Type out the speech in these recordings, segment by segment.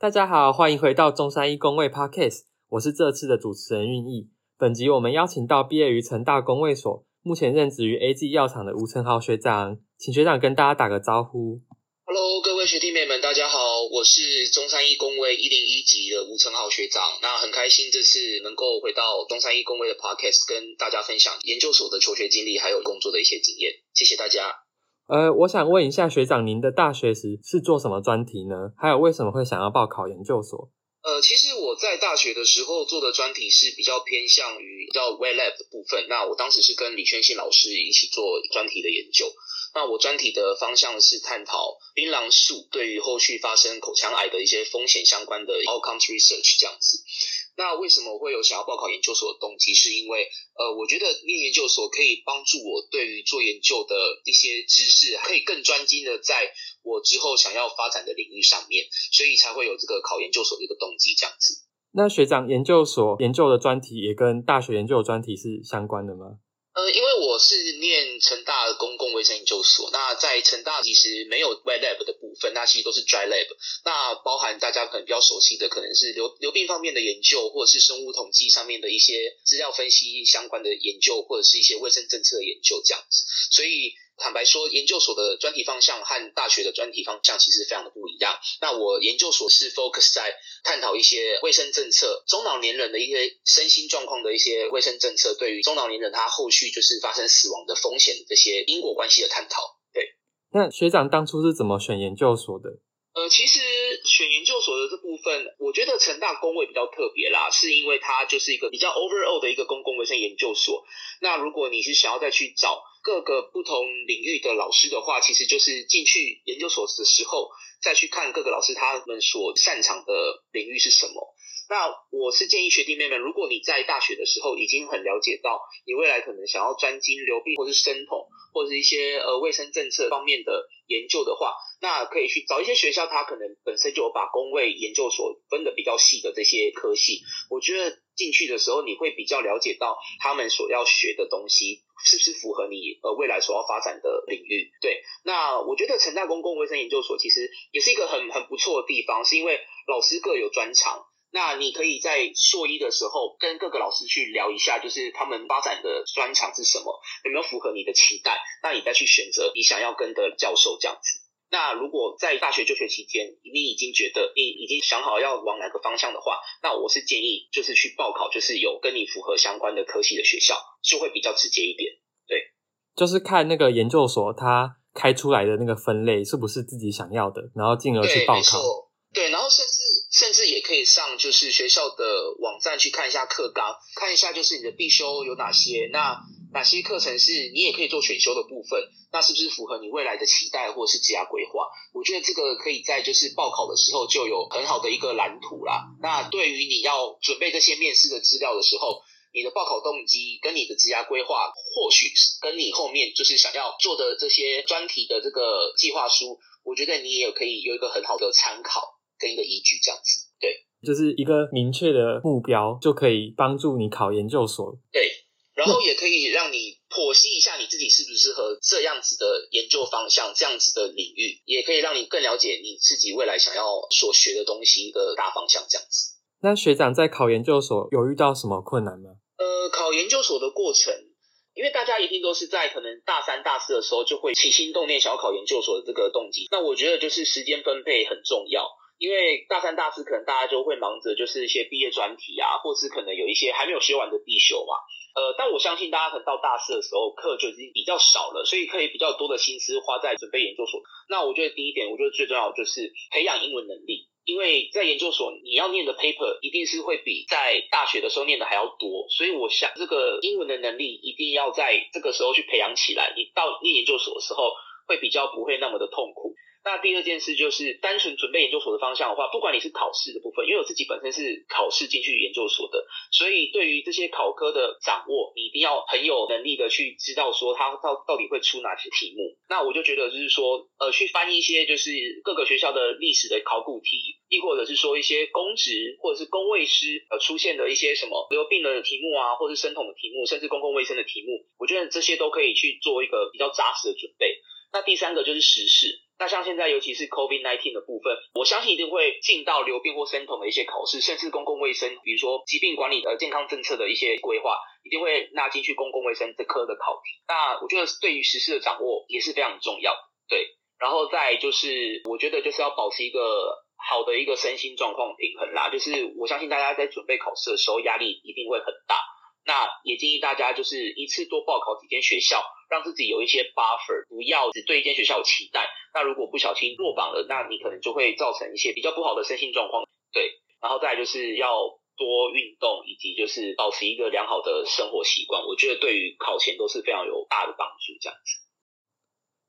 大家好，欢迎回到中山医工卫 Podcast，我是这次的主持人运义。本集我们邀请到毕业于成大工卫所，目前任职于 A G 药厂的吴成豪学长，请学长跟大家打个招呼。Hello，各位学弟妹们，大家好，我是中山医工卫一零一级的吴成豪学长。那很开心这次能够回到中山医工卫的 Podcast，跟大家分享研究所的求学经历，还有工作的一些经验。谢谢大家。呃，我想问一下学长，您的大学时是做什么专题呢？还有为什么会想要报考研究所？呃，其实我在大学的时候做的专题是比较偏向于叫 Wet Lab 的部分。那我当时是跟李宣信老师一起做专题的研究。那我专题的方向是探讨槟榔树对于后续发生口腔癌的一些风险相关的 outcomes research 这样子。那为什么我会有想要报考研究所的动机？是因为呃，我觉得念研究所可以帮助我对于做研究的一些知识，可以更专精的在我之后想要发展的领域上面，所以才会有这个考研究所这个动机这样子。那学长研究所研究的专题也跟大学研究的专题是相关的吗？呃，因为我是念成大公共卫生研究所，那在成大其实没有 wet lab 的部分，那其实都是 dry lab。那包含大家可能比较熟悉的，可能是流流病方面的研究，或者是生物统计上面的一些资料分析相关的研究，或者是一些卫生政策的研究这样子。所以。坦白说，研究所的专题方向和大学的专题方向其实非常的不一样。那我研究所是 focus 在探讨一些卫生政策，中老年人的一些身心状况的一些卫生政策，对于中老年人他后续就是发生死亡的风险这些因果关系的探讨。对，那学长当初是怎么选研究所的？呃，其实选研究所的这部分，我觉得成大工位比较特别啦，是因为它就是一个比较 overall 的一个公共卫生研究所。那如果你是想要再去找各个不同领域的老师的话，其实就是进去研究所的时候，再去看各个老师他们所擅长的领域是什么。那我是建议学弟妹们，如果你在大学的时候已经很了解到你未来可能想要专精流病或是生统或者是一些呃卫生政策方面的研究的话，那可以去找一些学校，它可能本身就有把工位研究所分的比较细的这些科系。我觉得进去的时候你会比较了解到他们所要学的东西是不是符合你呃未来所要发展的领域。对，那我觉得成大公共卫生研究所其实也是一个很很不错的地方，是因为老师各有专长。那你可以在硕一的时候跟各个老师去聊一下，就是他们发展的专长是什么，有没有符合你的期待？那你再去选择你想要跟的教授这样子。那如果在大学就学期间，你已经觉得你已经想好要往哪个方向的话，那我是建议就是去报考，就是有跟你符合相关的科系的学校，就会比较直接一点。对，就是看那个研究所它开出来的那个分类是不是自己想要的，然后进而去报考。对，然后甚至。甚至也可以上就是学校的网站去看一下课纲，看一下就是你的必修有哪些，那哪些课程是你也可以做选修的部分，那是不是符合你未来的期待或是职业规划？我觉得这个可以在就是报考的时候就有很好的一个蓝图啦。那对于你要准备这些面试的资料的时候，你的报考动机跟你的职业规划，或许跟你后面就是想要做的这些专题的这个计划书，我觉得你也可以有一个很好的参考。跟一个依据这样子，对，就是一个明确的目标，就可以帮助你考研究所。对，然后也可以让你剖析一下你自己适不适合这样子的研究方向，这样子的领域，也可以让你更了解你自己未来想要所学的东西的大方向。这样子。那学长在考研究所有遇到什么困难吗？呃，考研究所的过程，因为大家一定都是在可能大三、大四的时候就会起心动念想要考研究所的这个动机。那我觉得就是时间分配很重要。因为大三、大四可能大家就会忙着就是一些毕业专题啊，或是可能有一些还没有学完的必修嘛。呃，但我相信大家可能到大四的时候课就已经比较少了，所以可以比较多的心思花在准备研究所。那我觉得第一点，我觉得最重要就是培养英文能力，因为在研究所你要念的 paper 一定是会比在大学的时候念的还要多，所以我想这个英文的能力一定要在这个时候去培养起来，你到念研究所的时候会比较不会那么的痛苦。那第二件事就是单纯准备研究所的方向的话，不管你是考试的部分，因为我自己本身是考试进去研究所的，所以对于这些考科的掌握，你一定要很有能力的去知道说它到到底会出哪些题目。那我就觉得就是说，呃，去翻一些就是各个学校的历史的考古题，亦或者是说一些公职或者是公卫师呃出现的一些什么流病的题目啊，或者是生统的题目，甚至公共卫生的题目，我觉得这些都可以去做一个比较扎实的准备。那第三个就是时事。那像现在尤其是 COVID nineteen 的部分，我相信一定会进到流病或生统的一些考试，甚至公共卫生，比如说疾病管理的健康政策的一些规划，一定会纳进去公共卫生这科的考题。那我觉得对于实施的掌握也是非常重要的。对，然后再就是，我觉得就是要保持一个好的一个身心状况平衡啦。就是我相信大家在准备考试的时候，压力一定会很大。那也建议大家就是一次多报考几间学校，让自己有一些 buffer，不要只对一间学校有期待。那如果不小心落榜了，那你可能就会造成一些比较不好的身心状况。对，然后再就是要多运动，以及就是保持一个良好的生活习惯。我觉得对于考前都是非常有大的帮助。这样子。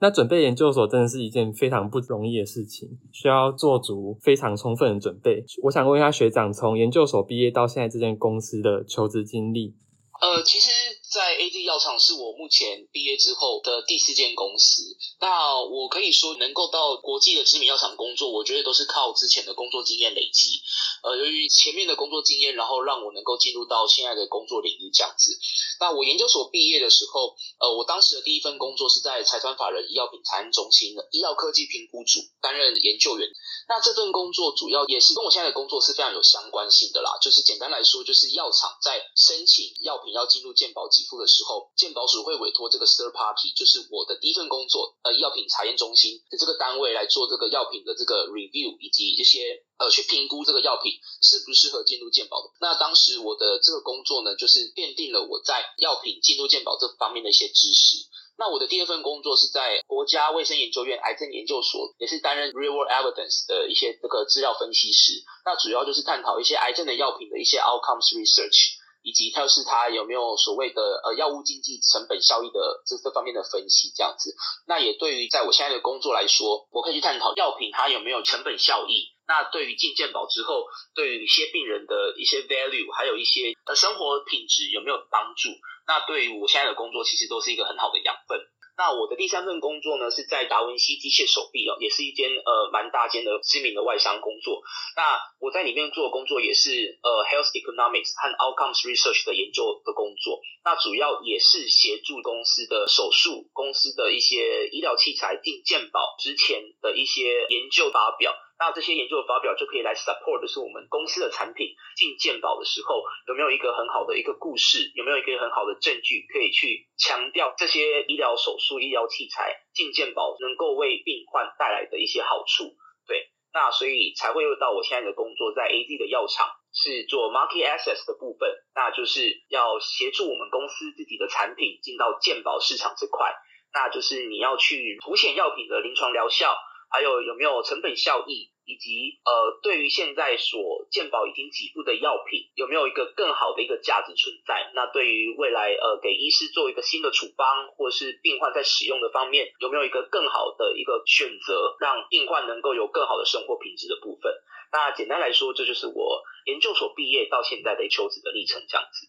那准备研究所真的是一件非常不容易的事情，需要做足非常充分的准备。我想问一下学长，从研究所毕业到现在这间公司的求职经历。呃，其实，在 A D 药厂是我目前毕业之后的第四间公司。那我可以说，能够到国际的知名药厂工作，我觉得都是靠之前的工作经验累积。呃，由于前面的工作经验，然后让我能够进入到现在的工作领域这样子。那我研究所毕业的时候，呃，我当时的第一份工作是在财团法人医药品查验中心的医药科技评估组担任研究员。那这份工作主要也是跟我现在的工作是非常有相关性的啦。就是简单来说，就是药厂在申请药品要进入健保给付的时候，健保署会委托这个 third party，就是我的第一份工作，呃，药品查验中心的这个单位来做这个药品的这个 review 以及一些呃去评估这个药品适不适合进入健保的。那当时我的这个工作呢，就是奠定了我在药品进入健保这方面的一些知识。那我的第二份工作是在国家卫生研究院癌症研究所，也是担任 real world evidence 的一些这个资料分析师。那主要就是探讨一些癌症的药品的一些 outcomes research，以及它是它有没有所谓的呃药物经济成本效益的这这方面的分析这样子。那也对于在我现在的工作来说，我可以去探讨药品它有没有成本效益。那对于进健保之后，对于一些病人的一些 value，还有一些呃生活品质有没有帮助？那对于我现在的工作，其实都是一个很好的养分。那我的第三份工作呢，是在达文西机械手臂哦，也是一间呃蛮大间的知名的外商工作。那我在里面做的工作也是呃 health economics 和 outcomes research 的研究的工作。那主要也是协助公司的手术、公司的一些医疗器材进健保之前的一些研究发表。那这些研究的发表就可以来 support，就是我们公司的产品进健保的时候，有没有一个很好的一个故事，有没有一个很好的证据，可以去强调这些医疗手术、医疗器材进健保能够为病患带来的一些好处。对，那所以才会又到我现在的工作，在 A D 的药厂是做 market access 的部分，那就是要协助我们公司自己的产品进到健保市场这块，那就是你要去凸显药品的临床疗效。还有有没有成本效益，以及呃，对于现在所健保已经给付的药品，有没有一个更好的一个价值存在？那对于未来呃，给医师做一个新的处方，或是病患在使用的方面，有没有一个更好的一个选择，让病患能够有更好的生活品质的部分？那简单来说，这就是我研究所毕业到现在的求职的历程，这样子。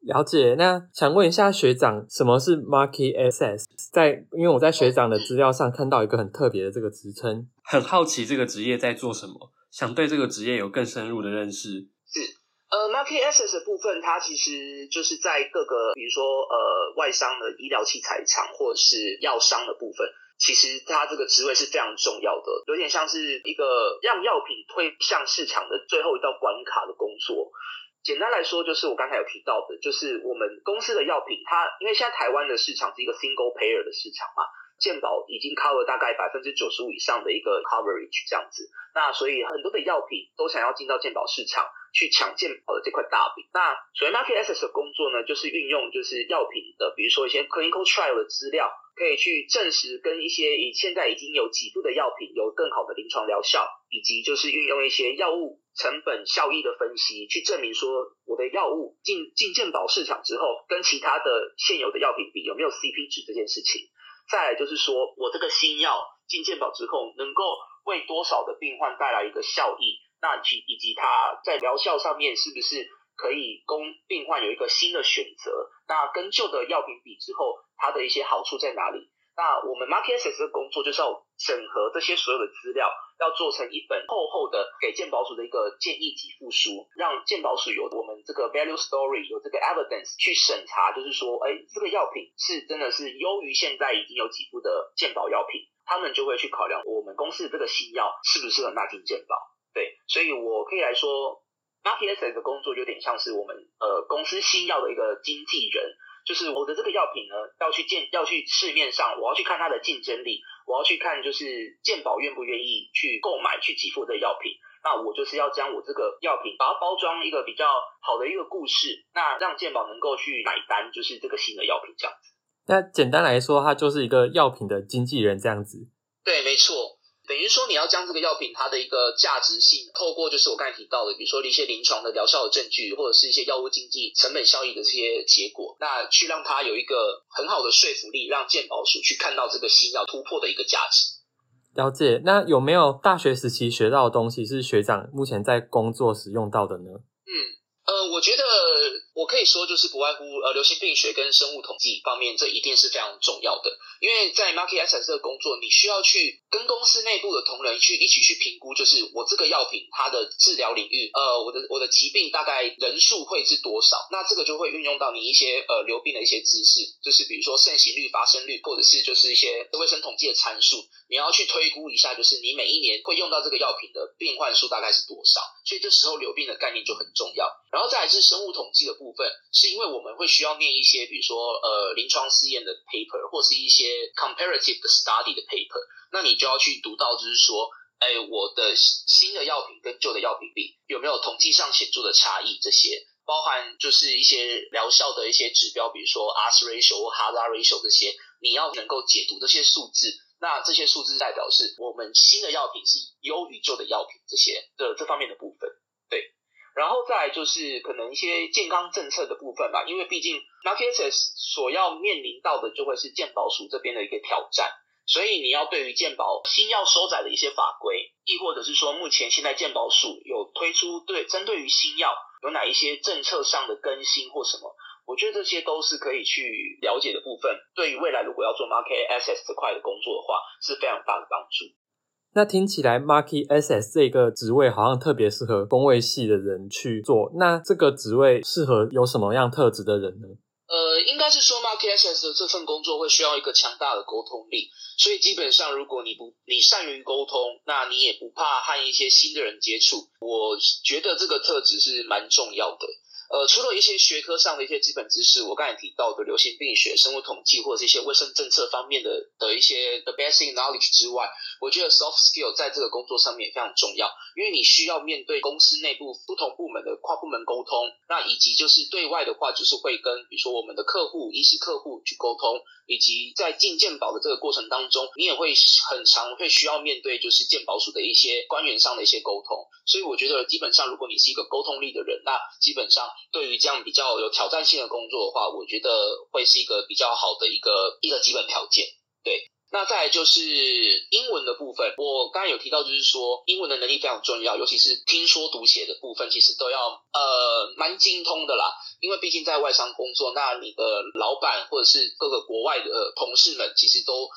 了解，那想问一下学长，什么是 market access？在因为我在学长的资料上看到一个很特别的这个职称，很好奇这个职业在做什么，想对这个职业有更深入的认识。是，呃，market access 的部分，它其实就是在各个，比如说呃，外商的医疗器材厂或者是药商的部分，其实它这个职位是非常重要的，有点像是一个让药品推向市场的最后一道关卡的工作。简单来说，就是我刚才有提到的，就是我们公司的药品，它因为现在台湾的市场是一个 single payer 的市场嘛，健保已经 cover 大概百分之九十五以上的一个 coverage 这样子，那所以很多的药品都想要进到健保市场去抢健保的这块大饼。那所以 market access 的工作呢，就是运用就是药品的，比如说一些 clinical trial 的资料。可以去证实跟一些以现在已经有几度的药品有更好的临床疗效，以及就是运用一些药物成本效益的分析，去证明说我的药物进进健保市场之后，跟其他的现有的药品比有没有 CP 值这件事情。再来就是说我这个新药进健保之后，能够为多少的病患带来一个效益，那以及以及它在疗效上面是不是？可以供病患有一个新的选择。那跟旧的药品比之后，它的一些好处在哪里？那我们 market access 的工作就是要整合这些所有的资料，要做成一本厚厚的给健保署的一个建议给付书，让健保署有我们这个 value story，有这个 evidence 去审查，就是说，哎，这个药品是真的是优于现在已经有几副的健保药品，他们就会去考量我们公司的这个新药适不适合纳进健保。对，所以我可以来说，Market Access 的工作有点像是我们呃公司新药的一个经纪人，就是我的这个药品呢要去见要去市面上，我要去看它的竞争力，我要去看就是健保愿不愿意去购买去给付的药品。那我就是要将我这个药品把它包装一个比较好的一个故事，那让健保能够去买单，就是这个新的药品这样子。那简单来说，它就是一个药品的经纪人这样子。对，没错。等于说，你要将这个药品它的一个价值性，透过就是我刚才提到的，比如说一些临床的疗效的证据，或者是一些药物经济成本效益的这些结果，那去让它有一个很好的说服力，让健保署去看到这个新药突破的一个价值。了解。那有没有大学时期学到的东西是学长目前在工作时用到的呢？嗯，呃，我觉得。我可以说，就是不外乎呃，流行病学跟生物统计方面，这一定是非常重要的。因为在 market access 这个工作，你需要去跟公司内部的同仁去一起去评估，就是我这个药品它的治疗领域，呃，我的我的疾病大概人数会是多少？那这个就会运用到你一些呃流病的一些知识，就是比如说盛行率、发生率，或者是就是一些卫生统计的参数，你要去推估一下，就是你每一年会用到这个药品的病患数大概是多少？所以这时候流病的概念就很重要。然后再来是生物统计的部。分是因为我们会需要念一些，比如说呃临床试验的 paper，或是一些 comparative 的 study 的 paper，那你就要去读到，就是说，哎，我的新的药品跟旧的药品比有没有统计上显著的差异？这些包含就是一些疗效的一些指标，比如说 R ratio 或 hazard ratio 这些，你要能够解读这些数字，那这些数字代表是我们新的药品是优于旧的药品这些的这方面的部分。对然后再就是可能一些健康政策的部分吧，因为毕竟 Markets 所要面临到的就会是健保署这边的一个挑战，所以你要对于健保新要收窄的一些法规，亦或者是说目前现在健保署有推出对针对于新药有哪一些政策上的更新或什么，我觉得这些都是可以去了解的部分，对于未来如果要做 Market Access 这块的工作的话，是非常大的帮助。那听起来，Market SS 这个职位好像特别适合工位系的人去做。那这个职位适合有什么样特质的人呢？呃，应该是说，Market SS 的这份工作会需要一个强大的沟通力。所以基本上，如果你不你善于沟通，那你也不怕和一些新的人接触。我觉得这个特质是蛮重要的。呃，除了一些学科上的一些基本知识，我刚才提到的流行病学、生物统计或者一些卫生政策方面的的一些 the basic knowledge 之外，我觉得 soft skill 在这个工作上面也非常重要，因为你需要面对公司内部不同部门的跨部门沟通，那以及就是对外的话，就是会跟比如说我们的客户、医师客户去沟通，以及在进鉴宝的这个过程当中，你也会很常会需要面对就是鉴宝署的一些官员上的一些沟通，所以我觉得基本上如果你是一个沟通力的人，那基本上。对于这样比较有挑战性的工作的话，我觉得会是一个比较好的一个一个基本条件。对，那再来就是英文的部分，我刚刚有提到，就是说英文的能力非常重要，尤其是听说读写的部分，其实都要呃蛮精通的啦。因为毕竟在外商工作，那你的老板或者是各个国外的同事们，其实都。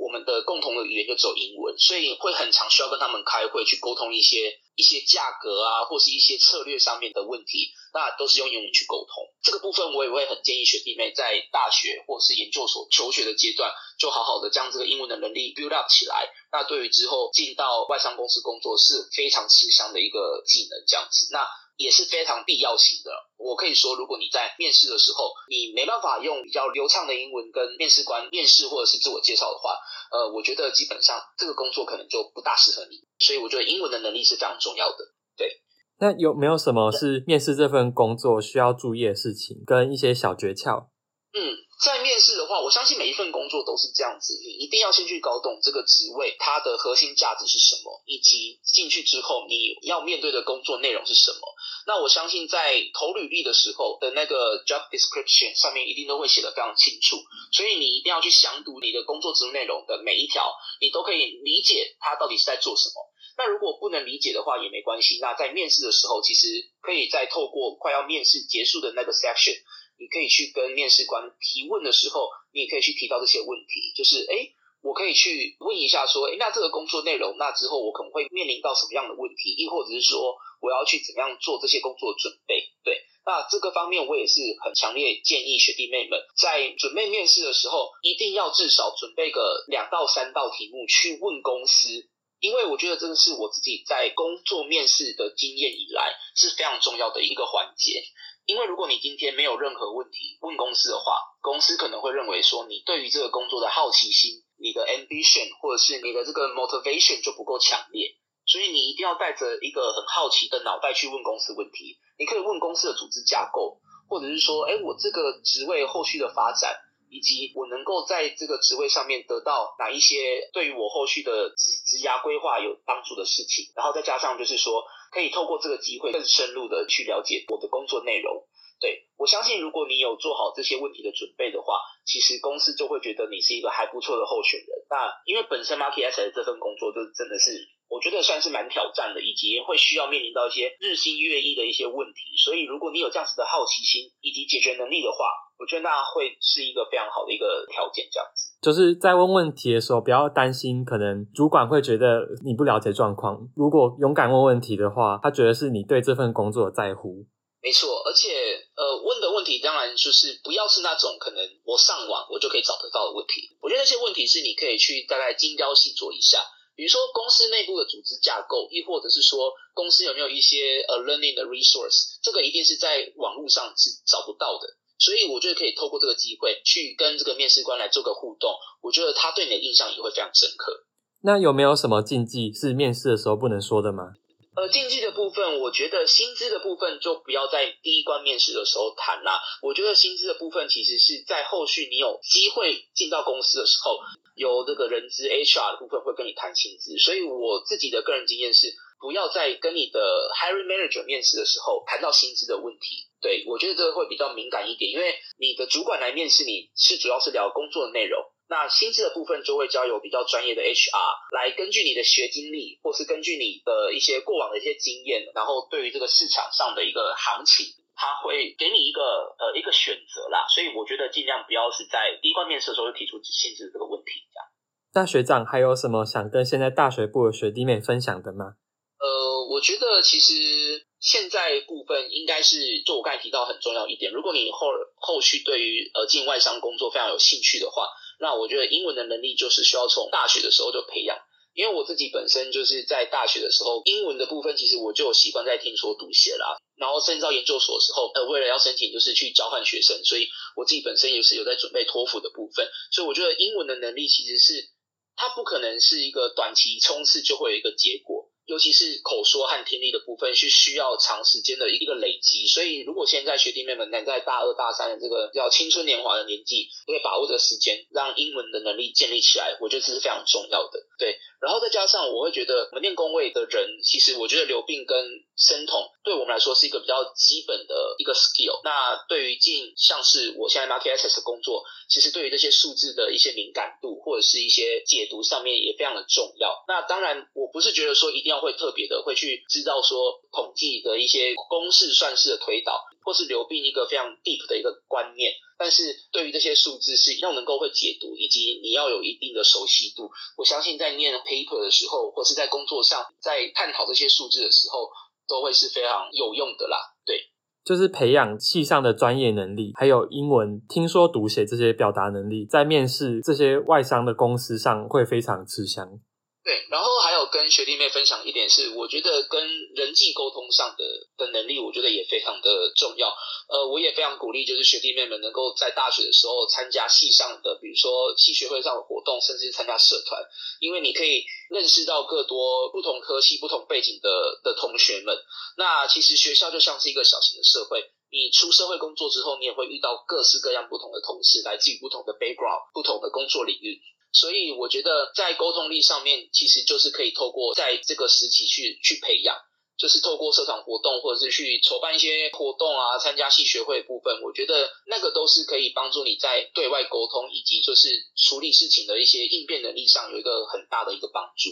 我们的共同的语言就只有英文，所以会很常需要跟他们开会去沟通一些一些价格啊，或是一些策略上面的问题，那都是用英文去沟通。这个部分我也会很建议学弟妹在大学或是研究所求学的阶段，就好好的将这个英文的能力 build up 起来。那对于之后进到外商公司工作是非常吃香的一个技能，这样子。那也是非常必要性的。我可以说，如果你在面试的时候，你没办法用比较流畅的英文跟面试官面试或者是自我介绍的话，呃，我觉得基本上这个工作可能就不大适合你。所以我觉得英文的能力是非常重要的。对。那有没有什么是面试这份工作需要注意的事情，跟一些小诀窍？嗯。在面试的话，我相信每一份工作都是这样子，你一定要先去搞懂这个职位它的核心价值是什么，以及进去之后你要面对的工作内容是什么。那我相信在投履历的时候的那个 job description 上面一定都会写的非常清楚，所以你一定要去详读你的工作职务内容的每一条，你都可以理解它到底是在做什么。那如果不能理解的话也没关系，那在面试的时候其实可以再透过快要面试结束的那个 section。你可以去跟面试官提问的时候，你也可以去提到这些问题，就是哎，我可以去问一下说，哎，那这个工作内容，那之后我可能会面临到什么样的问题，亦或者是说我要去怎么样做这些工作准备？对，那这个方面我也是很强烈建议学弟妹们在准备面试的时候，一定要至少准备个两到三道题目去问公司，因为我觉得这个是我自己在工作面试的经验以来是非常重要的一个环节。因为如果你今天没有任何问题问公司的话，公司可能会认为说你对于这个工作的好奇心、你的 ambition 或者是你的这个 motivation 就不够强烈，所以你一定要带着一个很好奇的脑袋去问公司问题。你可以问公司的组织架构，或者是说，哎，我这个职位后续的发展，以及我能够在这个职位上面得到哪一些对于我后续的职职涯规划有帮助的事情，然后再加上就是说。可以透过这个机会更深入的去了解我的工作内容。对我相信，如果你有做好这些问题的准备的话，其实公司就会觉得你是一个还不错的候选人。那因为本身 Market S 这份工作就真的是我觉得算是蛮挑战的，以及会需要面临到一些日新月异的一些问题。所以如果你有这样子的好奇心以及解决能力的话，我觉得那会是一个非常好的一个条件。这样子就是在问问题的时候，不要担心，可能主管会觉得你不了解状况。如果勇敢问问题的话，他觉得是你对这份工作在乎。没错，而且呃，问的问题当然就是不要是那种可能我上网我就可以找得到的问题。我觉得那些问题是你可以去大概精雕细琢一下，比如说公司内部的组织架构，亦或者是说公司有没有一些呃 learning 的 resource，这个一定是在网络上是找不到的。所以我觉得可以透过这个机会去跟这个面试官来做个互动，我觉得他对你的印象也会非常深刻。那有没有什么禁忌是面试的时候不能说的吗？呃，禁忌的部分，我觉得薪资的部分就不要在第一关面试的时候谈啦。我觉得薪资的部分其实是在后续你有机会进到公司的时候，由这个人资 HR 的部分会跟你谈薪资。所以我自己的个人经验是，不要在跟你的 hiring manager 面试的时候谈到薪资的问题。对我觉得这个会比较敏感一点，因为你的主管来面试你是主要是聊工作的内容。那薪资的部分就会交由比较专业的 HR 来根据你的学经历，或是根据你的一些过往的一些经验，然后对于这个市场上的一个行情，他会给你一个呃一个选择啦。所以我觉得尽量不要是在第一关面试的时候就提出薪资这个问题。这样，那学长还有什么想跟现在大学部的学弟妹分享的吗？呃，我觉得其实现在部分应该是就我刚才提到很重要一点，如果你后后续对于呃进外商工作非常有兴趣的话。那我觉得英文的能力就是需要从大学的时候就培养，因为我自己本身就是在大学的时候，英文的部分其实我就有习惯在听说读写啦。然后升到研究所的时候，呃，为了要申请就是去交换学生，所以我自己本身也是有在准备托福的部分。所以我觉得英文的能力其实是它不可能是一个短期冲刺就会有一个结果。尤其是口说和听力的部分是需要长时间的一个累积，所以如果现在学弟妹们能在大二大三的这个叫青春年华的年纪，可以把握这个时间，让英文的能力建立起来，我觉得这是非常重要的。对，然后再加上我会觉得，我们念工位的人，其实我觉得留病跟生统对我们来说是一个比较基本的一个 skill。那对于进像是我现在 market access 工作，其实对于这些数字的一些敏感度或者是一些解读上面也非常的重要。那当然，我不是觉得说一定要。会特别的会去知道说统计的一些公式算式的推导，或是流病一个非常 deep 的一个观念，但是对于这些数字是要能够会解读，以及你要有一定的熟悉度。我相信在念 paper 的时候，或是在工作上在探讨这些数字的时候，都会是非常有用的啦。对，就是培养系上的专业能力，还有英文听说读写这些表达能力，在面试这些外商的公司上会非常吃香。对，然后还有跟学弟妹分享一点是，我觉得跟人际沟通上的的能力，我觉得也非常的重要。呃，我也非常鼓励，就是学弟妹们能够在大学的时候参加系上的，比如说系学会上的活动，甚至参加社团，因为你可以认识到更多不同科系、不同背景的的同学们。那其实学校就像是一个小型的社会，你出社会工作之后，你也会遇到各式各样不同的同事，来自于不同的 background、不同的工作领域。所以我觉得在沟通力上面，其实就是可以透过在这个时期去去培养，就是透过社团活动或者是去筹办一些活动啊，参加系学会部分，我觉得那个都是可以帮助你在对外沟通以及就是处理事情的一些应变能力上有一个很大的一个帮助。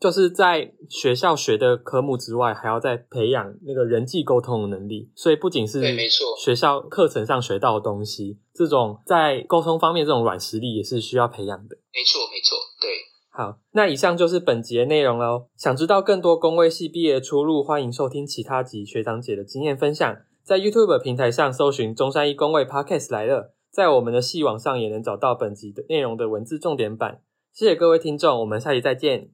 就是在学校学的科目之外，还要再培养那个人际沟通的能力。所以不仅是没错，学校课程上学到的东西，这种在沟通方面这种软实力也是需要培养的。没错，没错，对。好，那以上就是本集的内容喽。想知道更多工位系毕业出路，欢迎收听其他集学长姐的经验分享。在 YouTube 平台上搜寻中山一工位 Podcast 来了，在我们的系网上也能找到本集的内容的文字重点版。谢谢各位听众，我们下期再见。